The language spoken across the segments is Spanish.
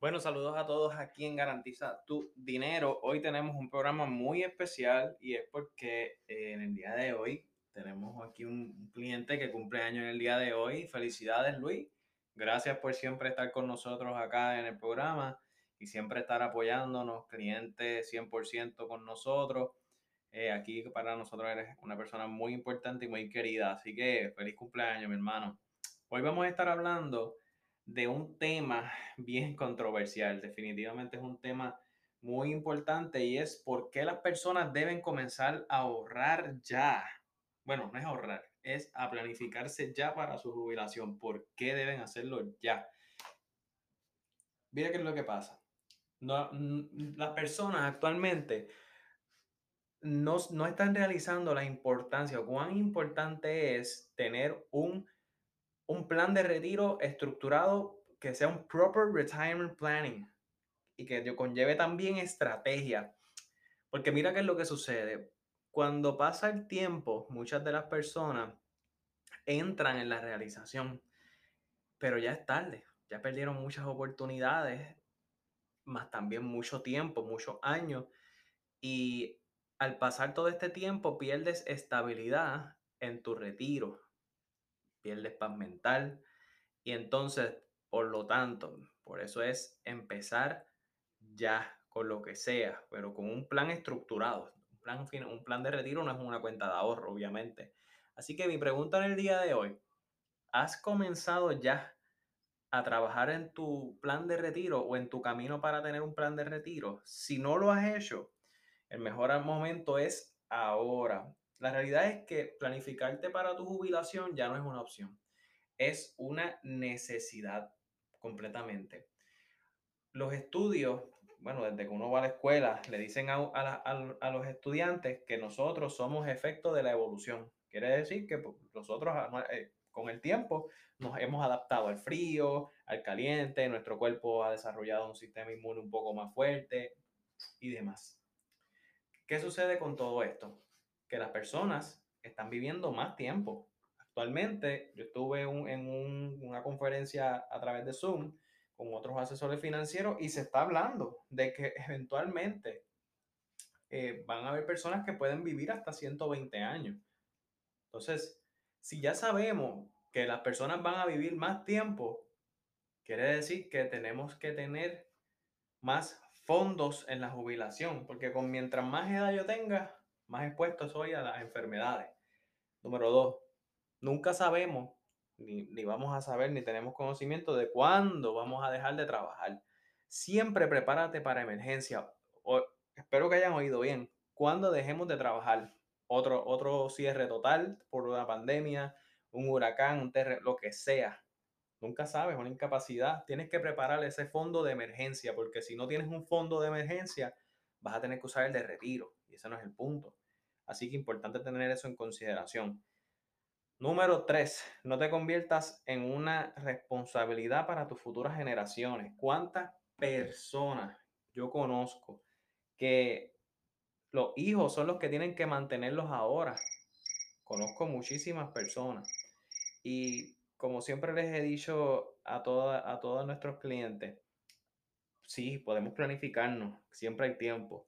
Bueno, saludos a todos aquí en Garantiza tu Dinero. Hoy tenemos un programa muy especial y es porque eh, en el día de hoy tenemos aquí un cliente que cumple año en el día de hoy. Felicidades, Luis. Gracias por siempre estar con nosotros acá en el programa y siempre estar apoyándonos, clientes 100% con nosotros. Eh, aquí para nosotros eres una persona muy importante y muy querida. Así que feliz cumpleaños, mi hermano. Hoy vamos a estar hablando de un tema bien controversial. Definitivamente es un tema muy importante y es por qué las personas deben comenzar a ahorrar ya. Bueno, no es ahorrar, es a planificarse ya para su jubilación. ¿Por qué deben hacerlo ya? Mira qué es lo que pasa. No, las personas actualmente no, no están realizando la importancia o cuán importante es tener un un plan de retiro estructurado que sea un proper retirement planning y que conlleve también estrategia. Porque mira qué es lo que sucede. Cuando pasa el tiempo, muchas de las personas entran en la realización, pero ya es tarde, ya perdieron muchas oportunidades, más también mucho tiempo, muchos años, y al pasar todo este tiempo pierdes estabilidad en tu retiro, pierdes paz mental. Y entonces, por lo tanto, por eso es empezar ya con lo que sea, pero con un plan estructurado. Un plan, un plan de retiro no es una cuenta de ahorro, obviamente. Así que mi pregunta en el día de hoy, ¿has comenzado ya a trabajar en tu plan de retiro o en tu camino para tener un plan de retiro? Si no lo has hecho, el mejor momento es ahora. La realidad es que planificarte para tu jubilación ya no es una opción, es una necesidad completamente. Los estudios, bueno, desde que uno va a la escuela, le dicen a, los estudiantes que nosotros somos efecto de la evolución. Quiere decir que pues, nosotros eh, con el tiempo nos hemos adaptado al frío, al caliente, nuestro cuerpo ha desarrollado un sistema inmune un poco más fuerte y demás. ¿Qué sucede con todo esto? Que las personas están viviendo más tiempo. Actualmente, yo estuve en una conferencia a través de Zoom con otros asesores financieros y se está hablando de que eventualmente eh, van a haber personas que pueden vivir hasta 120 años. Entonces, si ya sabemos que las personas van a vivir más tiempo, quiere decir que tenemos que tener más fondos en la jubilación, porque con mientras más edad yo tenga, más expuestos soy a las enfermedades. Número dos, nunca sabemos, ni, vamos a saber, ni tenemos conocimiento de cuándo vamos a dejar de trabajar. Siempre prepárate para emergencia. Espero que hayan oído bien. Cuando dejemos de trabajar, otro, otro cierre total por una pandemia, un huracán, un terremoto, lo que sea. Nunca sabes, una incapacidad. Tienes que preparar ese fondo de emergencia, porque si no tienes un fondo de emergencia, vas a tener que usar el de retiro. Y ese no es el punto. Así que importante tener eso en consideración. Número tres, no te conviertas en una responsabilidad para tus futuras generaciones. ¿Cuántas personas yo conozco que los hijos son los que tienen que mantenerlos ahora? Conozco muchísimas personas. Y como siempre les he dicho a, toda, a todos nuestros clientes, sí, podemos planificarnos, siempre hay tiempo,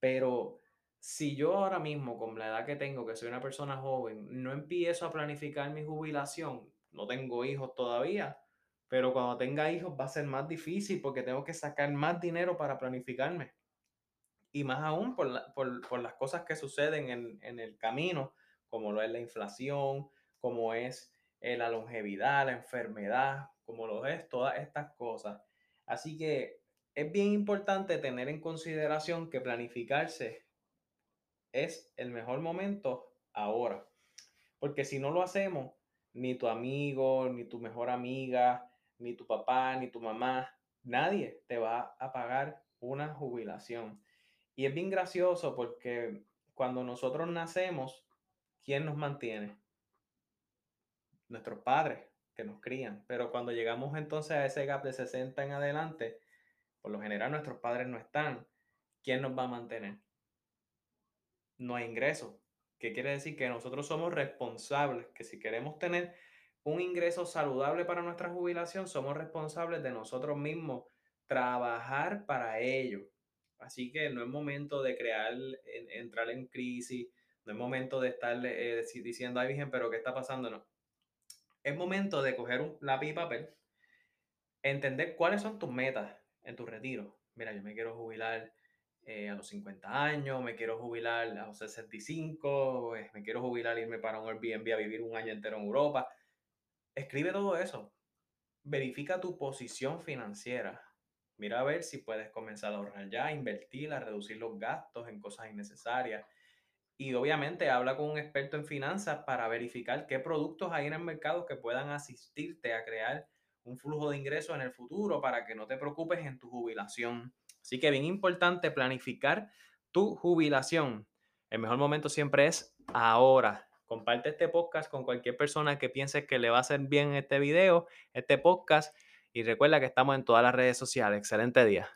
pero si yo ahora mismo, con la edad que tengo, que soy una persona joven, no empiezo a planificar mi jubilación, no tengo hijos todavía, pero cuando tenga hijos va a ser más difícil porque tengo que sacar más dinero para planificarme. Y más aún por, las cosas que suceden en, el camino, como lo es la inflación, como es eh, la longevidad, la enfermedad, como lo es todas estas cosas. Así que es bien importante tener en consideración que planificarse es el mejor momento ahora. Porque si no lo hacemos, ni tu amigo, ni tu mejor amiga, ni tu papá, ni tu mamá, nadie te va a pagar una jubilación. Y es bien gracioso porque cuando nosotros nacemos, ¿quién nos mantiene? Nuestros padres que nos crían. Pero cuando llegamos entonces a ese gap de 60 en adelante, por lo general nuestros padres no están. ¿Quién nos va a mantener? No hay ingreso. ¿Qué quiere decir? Que nosotros somos responsables, que si queremos tener un ingreso saludable para nuestra jubilación, somos responsables de nosotros mismos trabajar para ello. Así que no es momento de crear, entrar en crisis, no es momento de estar eh, diciendo, ay Virgen, pero ¿qué está pasando? No. Es momento de coger un lápiz y papel, entender cuáles son tus metas en tu retiro. Mira, yo me quiero jubilar eh, a los 50 años, me quiero jubilar a los 65, pues, me quiero jubilar, irme para un Airbnb a vivir un año entero en Europa. Escribe todo eso. Verifica tu posición financiera. Mira a ver si puedes comenzar a ahorrar ya, invertir, a reducir los gastos en cosas innecesarias. Y obviamente habla con un experto en finanzas para verificar qué productos hay en el mercado que puedan asistirte a crear un flujo de ingresos en el futuro para que no te preocupes en tu jubilación. Así que bien importante planificar tu jubilación. El mejor momento siempre es ahora. Comparte este podcast con cualquier persona que piense que le va a hacer bien este video, este podcast. Y recuerda que estamos en todas las redes sociales. Excelente día.